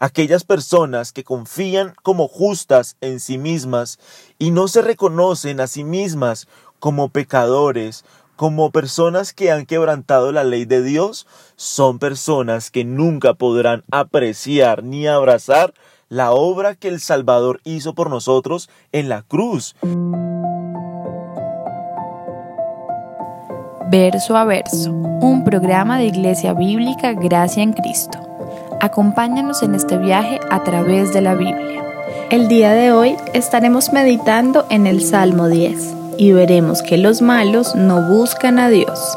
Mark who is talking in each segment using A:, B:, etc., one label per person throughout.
A: aquellas personas que confían como justas en sí mismas y no se reconocen a sí mismas como pecadores, como personas que han quebrantado la ley de Dios, son personas que nunca podrán apreciar ni abrazar la obra que el Salvador hizo por nosotros en la cruz.
B: Verso a verso, un programa de Iglesia Bíblica Gracia en Cristo. Acompáñanos en este viaje a través de la Biblia.
C: El día de hoy estaremos meditando en el Salmo 10 y veremos que los malos no buscan a Dios.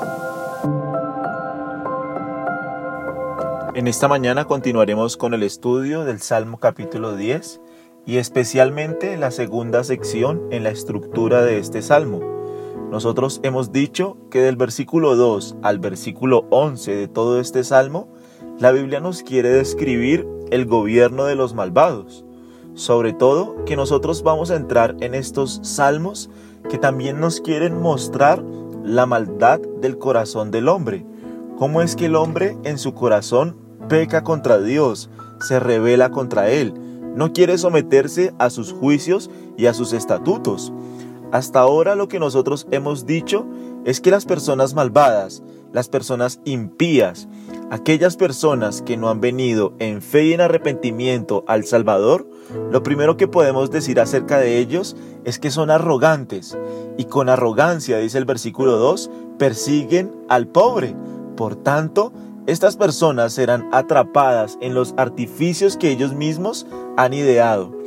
A: En esta mañana continuaremos con el estudio del Salmo capítulo 10 y especialmente la segunda sección en la estructura de este Salmo. Nosotros hemos dicho que del versículo 2 al versículo 11 de todo este Salmo, la Biblia nos quiere describir el gobierno de los malvados. Sobre todo que nosotros vamos a entrar en estos salmos que también nos quieren mostrar la maldad del corazón del hombre. Cómo es que el hombre en su corazón peca contra Dios, se revela contra Él, no quiere someterse a sus juicios y a sus estatutos. Hasta ahora lo que nosotros hemos dicho es que las personas malvadas, las personas impías, aquellas personas que no han venido en fe y en arrepentimiento al Salvador, lo primero que podemos decir acerca de ellos es que son arrogantes y con arrogancia, dice el versículo 2, persiguen al pobre. Por tanto, estas personas serán atrapadas en los artificios que ellos mismos han ideado.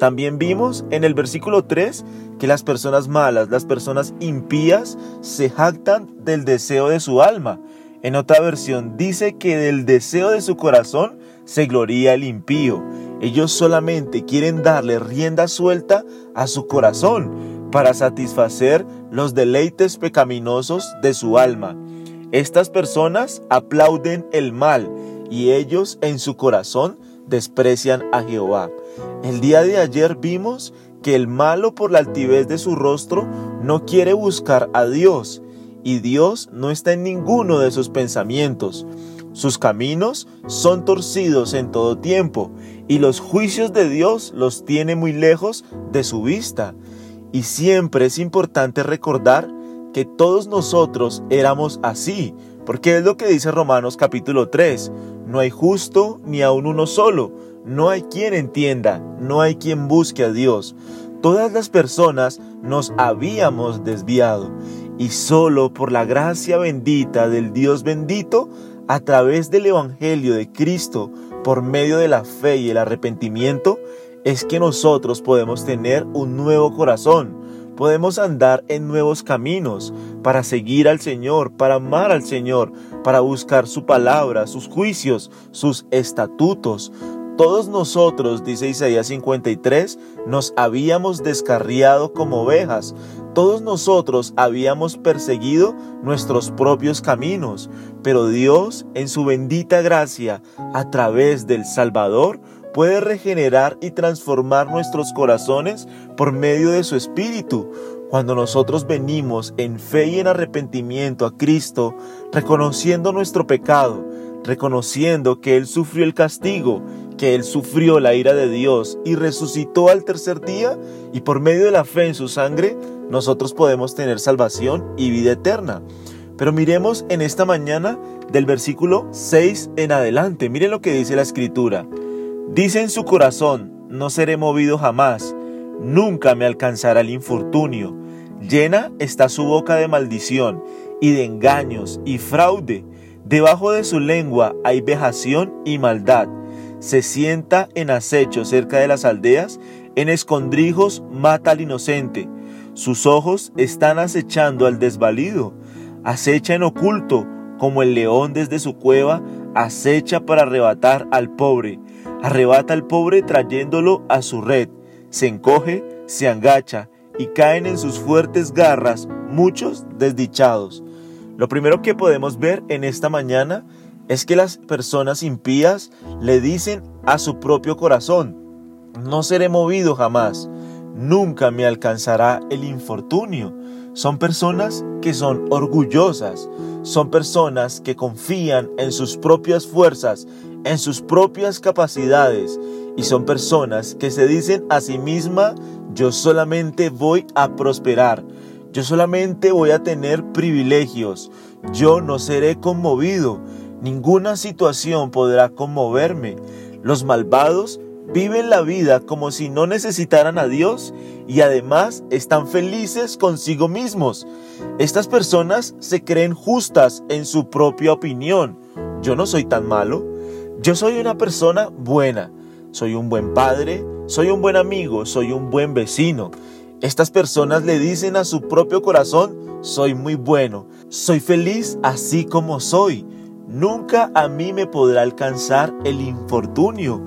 A: También vimos en el versículo 3 que las personas malas, las personas impías, se jactan del deseo de su alma. En otra versión dice que del deseo de su corazón se gloría el impío. Ellos solamente quieren darle rienda suelta a su corazón para satisfacer los deleites pecaminosos de su alma. Estas personas aplauden el mal y ellos en su corazón desprecian a Jehová. El día de ayer vimos que el malo por la altivez de su rostro no quiere buscar a Dios y Dios no está en ninguno de sus pensamientos. Sus caminos son torcidos en todo tiempo y los juicios de Dios los tiene muy lejos de su vista. Y siempre es importante recordar que todos nosotros éramos así, porque es lo que dice Romanos capítulo 3, no hay justo ni aun uno solo, no hay quien entienda, no hay quien busque a Dios. Todas las personas nos habíamos desviado y solo por la gracia bendita del Dios bendito, a través del Evangelio de Cristo, por medio de la fe y el arrepentimiento, es que nosotros podemos tener un nuevo corazón, podemos andar en nuevos caminos para seguir al Señor, para amar al Señor, para buscar su palabra, sus juicios, sus estatutos. Todos nosotros, dice Isaías 53, nos habíamos descarriado como ovejas, todos nosotros habíamos perseguido nuestros propios caminos, pero Dios, en su bendita gracia, a través del Salvador, puede regenerar y transformar nuestros corazones por medio de su Espíritu. Cuando nosotros venimos en fe y en arrepentimiento a Cristo, reconociendo nuestro pecado, reconociendo que Él sufrió el castigo, que Él sufrió la ira de Dios y resucitó al tercer día, y por medio de la fe en su sangre, nosotros podemos tener salvación y vida eterna. Pero miremos en esta mañana del versículo 6 en adelante. Miren lo que dice la escritura. Dice en su corazón, no seré movido jamás, nunca me alcanzará el infortunio. Llena está su boca de maldición y de engaños y fraude. Debajo de su lengua hay vejación y maldad. Se sienta en acecho cerca de las aldeas, en escondrijos mata al inocente. Sus ojos están acechando al desvalido. Acecha en oculto, como el león desde su cueva, acecha para arrebatar al pobre. Arrebata al pobre trayéndolo a su red. Se encoge, se agacha y caen en sus fuertes garras muchos desdichados. Lo primero que podemos ver en esta mañana es que las personas impías le dicen a su propio corazón, no seré movido jamás, nunca me alcanzará el infortunio. Son personas que son orgullosas, son personas que confían en sus propias fuerzas, en sus propias capacidades y son personas que se dicen a sí misma, yo solamente voy a prosperar, yo solamente voy a tener privilegios, yo no seré conmovido, ninguna situación podrá conmoverme. Los malvados viven la vida como si no necesitaran a Dios y además están felices consigo mismos. Estas personas se creen justas en su propia opinión. Yo no soy tan malo. Yo soy una persona buena. Soy un buen padre, soy un buen amigo, soy un buen vecino. Estas personas le dicen a su propio corazón, soy muy bueno, soy feliz así como soy. Nunca a mí me podrá alcanzar el infortunio.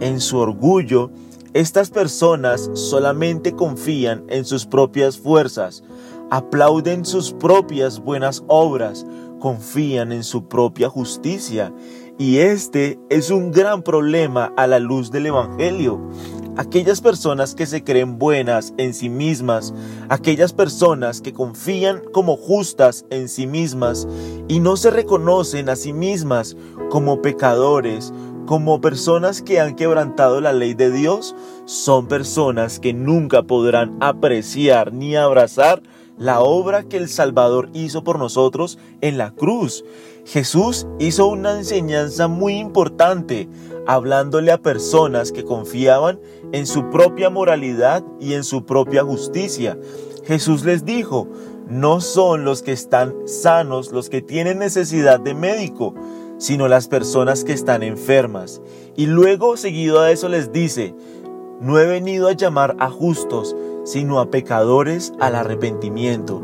A: En su orgullo, estas personas solamente confían en sus propias fuerzas, aplauden sus propias buenas obras, confían en su propia justicia. Y este es un gran problema a la luz del Evangelio. Aquellas personas que se creen buenas en sí mismas, aquellas personas que confían como justas en sí mismas y no se reconocen a sí mismas como pecadores, como personas que han quebrantado la ley de Dios, son personas que nunca podrán apreciar ni abrazar la obra que el Salvador hizo por nosotros en la cruz. Jesús hizo una enseñanza muy importante, hablándole a personas que confiaban en su propia moralidad y en su propia justicia. Jesús les dijo, no son los que están sanos los que tienen necesidad de médico, sino las personas que están enfermas. Y luego, seguido a eso, les dice, no he venido a llamar a justos, sino a pecadores al arrepentimiento.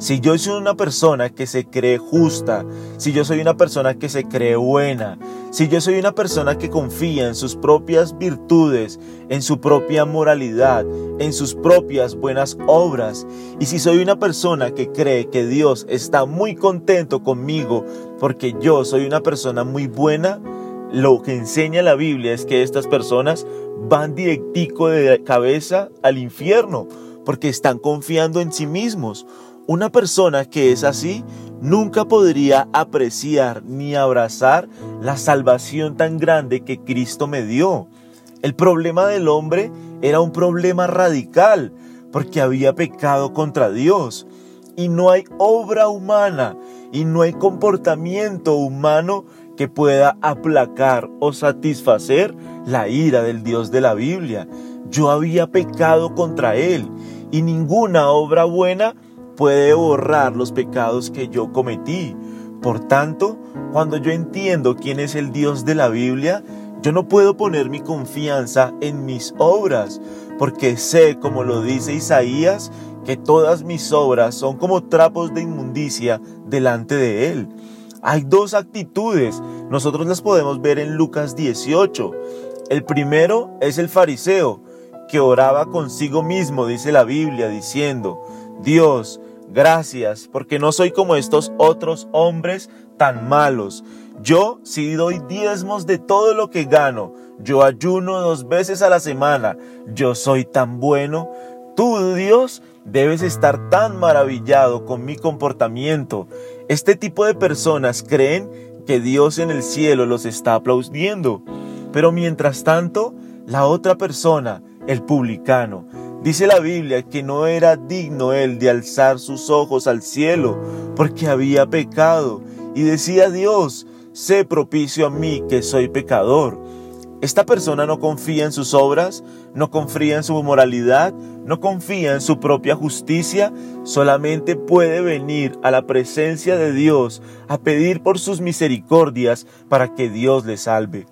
A: Si yo soy una persona que se cree justa, si yo soy una persona que se cree buena, si yo soy una persona que confía en sus propias virtudes, en su propia moralidad, en sus propias buenas obras, y si soy una persona que cree que Dios está muy contento conmigo porque yo soy una persona muy buena, lo que enseña la Biblia es que estas personas van directico de cabeza al infierno porque están confiando en sí mismos. Una persona que es así nunca podría apreciar ni abrazar la salvación tan grande que Cristo me dio. El problema del hombre era un problema radical porque había pecado contra Dios. Y no hay obra humana y no hay comportamiento humano que pueda aplacar o satisfacer la ira del Dios de la Biblia. Yo había pecado contra Él y ninguna obra buena puede borrar los pecados que yo cometí. Por tanto, cuando yo entiendo quién es el Dios de la Biblia, yo no puedo poner mi confianza en mis obras, porque sé, como lo dice Isaías, que todas mis obras son como trapos de inmundicia delante de Él. Hay dos actitudes, nosotros las podemos ver en Lucas 18. El primero es el fariseo, que oraba consigo mismo, dice la Biblia, diciendo, Dios, Gracias, porque no soy como estos otros hombres tan malos. Yo sí doy diezmos de todo lo que gano. Yo ayuno dos veces a la semana. Yo soy tan bueno. Tú, Dios, debes estar tan maravillado con mi comportamiento. Este tipo de personas creen que Dios en el cielo los está aplaudiendo. Pero mientras tanto, la otra persona, el publicano, Dice la Biblia que no era digno él de alzar sus ojos al cielo porque había pecado y decía Dios, sé propicio a mí que soy pecador. Esta persona no confía en sus obras, no confía en su moralidad, no confía en su propia justicia, solamente puede venir a la presencia de Dios a pedir por sus misericordias para que Dios le salve.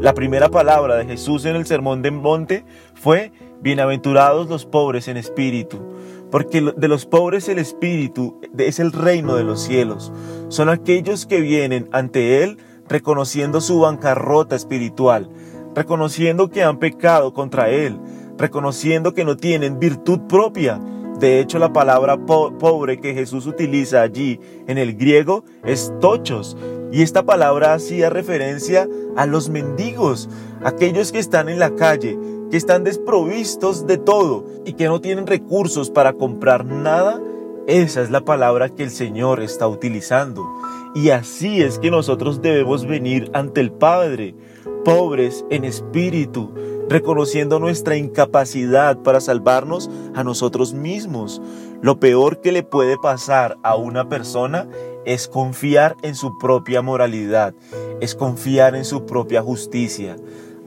A: La primera palabra de Jesús en el Sermón del Monte fue, Bienaventurados los pobres en espíritu, porque de los pobres el espíritu es el reino de los cielos. Son aquellos que vienen ante Él reconociendo su bancarrota espiritual, reconociendo que han pecado contra Él, reconociendo que no tienen virtud propia. De hecho, la palabra pobre que Jesús utiliza allí en el griego es tochos, y esta palabra hacía referencia a los mendigos, aquellos que están en la calle, que están desprovistos de todo y que no tienen recursos para comprar nada Esa es la palabra que el Señor está utilizando. Y así es que nosotros debemos venir ante el Padre, pobres en espíritu, reconociendo nuestra incapacidad para salvarnos a nosotros mismos. Lo peor que le puede pasar a una persona es confiar en su propia moralidad, es confiar en su propia justicia.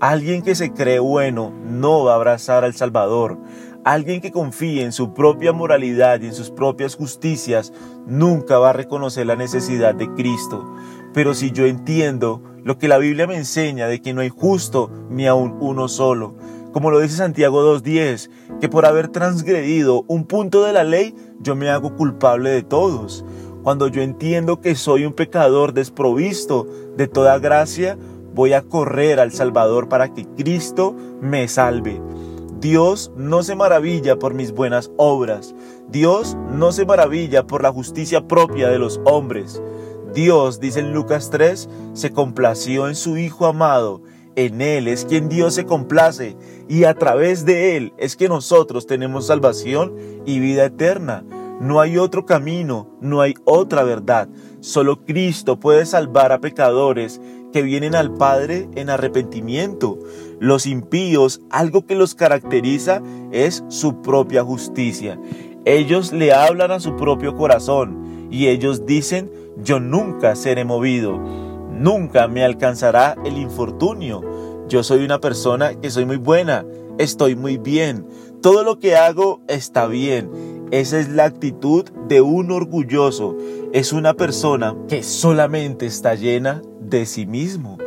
A: Alguien que se cree bueno no va a abrazar al Salvador. Alguien que confíe en su propia moralidad y en sus propias justicias nunca va a reconocer la necesidad de Cristo. Pero si yo entiendo lo que la Biblia me enseña de que no hay justo ni aun uno solo, como lo dice Santiago 2.10, que por haber transgredido un punto de la ley, yo me hago culpable de todos. Cuando yo entiendo que soy un pecador desprovisto de toda gracia, voy a correr al Salvador para que Cristo me salve. Dios no se maravilla por mis buenas obras. Dios no se maravilla por la justicia propia de los hombres. Dios, dice en Lucas 3, se complació en su Hijo amado. En Él es quien Dios se complace y a través de Él es que nosotros tenemos salvación y vida eterna. No hay otro camino, no hay otra verdad. Solo Cristo puede salvar a pecadores que vienen al Padre en arrepentimiento. Los impíos, algo que los caracteriza es su propia justicia. Ellos le hablan a su propio corazón y ellos dicen, yo nunca seré movido, nunca me alcanzará el infortunio. Yo soy una persona que soy muy buena, estoy muy bien, todo lo que hago está bien. Esa es la actitud de un orgulloso. Es una persona que solamente está llena de sí mismo.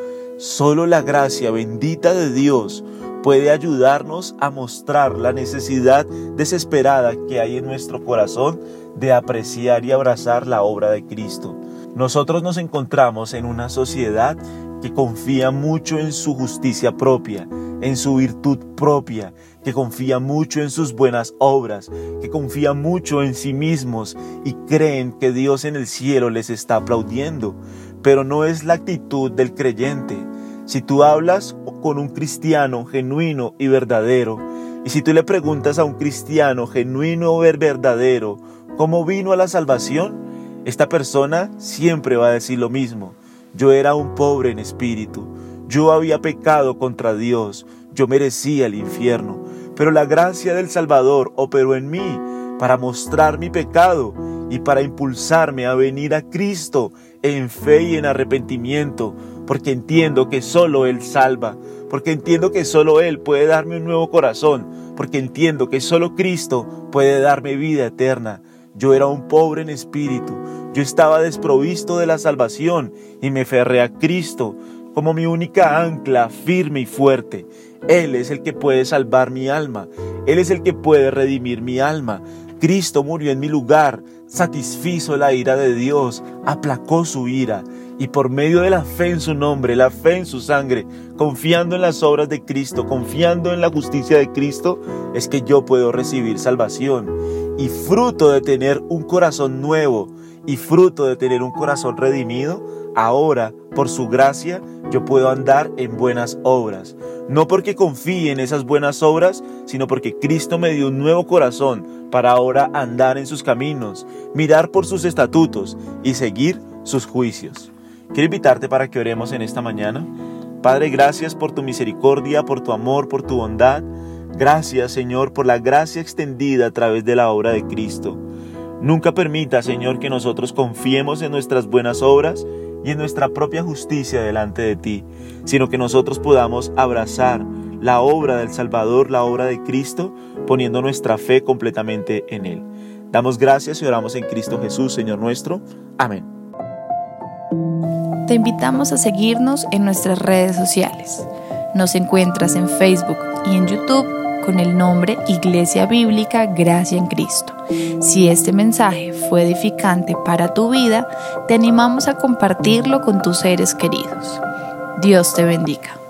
A: Solo la gracia bendita de Dios puede ayudarnos a mostrar la necesidad desesperada que hay en nuestro corazón de apreciar y abrazar la obra de Cristo. Nosotros nos encontramos en una sociedad que confía mucho en su justicia propia, en su virtud propia, que confía mucho en sus buenas obras, que confía mucho en sí mismos y creen que Dios en el cielo les está aplaudiendo. Pero no es la actitud del creyente. Si tú hablas con un cristiano genuino y verdadero, y si tú le preguntas a un cristiano genuino o verdadero cómo vino a la salvación, esta persona siempre va a decir lo mismo. Yo era un pobre en espíritu, yo había pecado contra Dios, yo merecía el infierno, pero la gracia del Salvador operó en mí para mostrar mi pecado y para impulsarme a venir a Cristo en fe y en arrepentimiento, porque entiendo que solo Él salva, porque entiendo que solo Él puede darme un nuevo corazón, porque entiendo que solo Cristo puede darme vida eterna. Yo era un pobre en espíritu, yo estaba desprovisto de la salvación y me ferré a Cristo como mi única ancla firme y fuerte. Él es el que puede salvar mi alma. Él es el que puede redimir mi alma. Cristo murió en mi lugar, satisfizo la ira de Dios, aplacó su ira, y por medio de la fe en su nombre, la fe en su sangre, confiando en las obras de Cristo, confiando en la justicia de Cristo, es que yo puedo recibir salvación. Y fruto de tener un corazón nuevo y fruto de tener un corazón redimido, ahora, por su gracia, yo puedo andar en buenas obras. No porque confíe en esas buenas obras, sino porque Cristo me dio un nuevo corazón para ahora andar en sus caminos, mirar por sus estatutos y seguir sus juicios. Quiero invitarte para que oremos en esta mañana. Padre, gracias por tu misericordia, por tu amor, por tu bondad. Gracias, Señor, por la gracia extendida a través de la obra de Cristo. Nunca permita, Señor, que nosotros confiemos en nuestras buenas obras y en nuestra propia justicia delante de ti, sino que nosotros podamos abrazar la obra del Salvador, la obra de Cristo, poniendo nuestra fe completamente en Él. Damos gracias y oramos en Cristo Jesús, Señor nuestro. Amén.
B: Te invitamos a seguirnos en nuestras redes sociales. Nos encuentras en Facebook y en YouTube con el nombre Iglesia Bíblica Gracia en Cristo. Si este mensaje fue edificante para tu vida, te animamos a compartirlo con tus seres queridos. Dios te bendiga.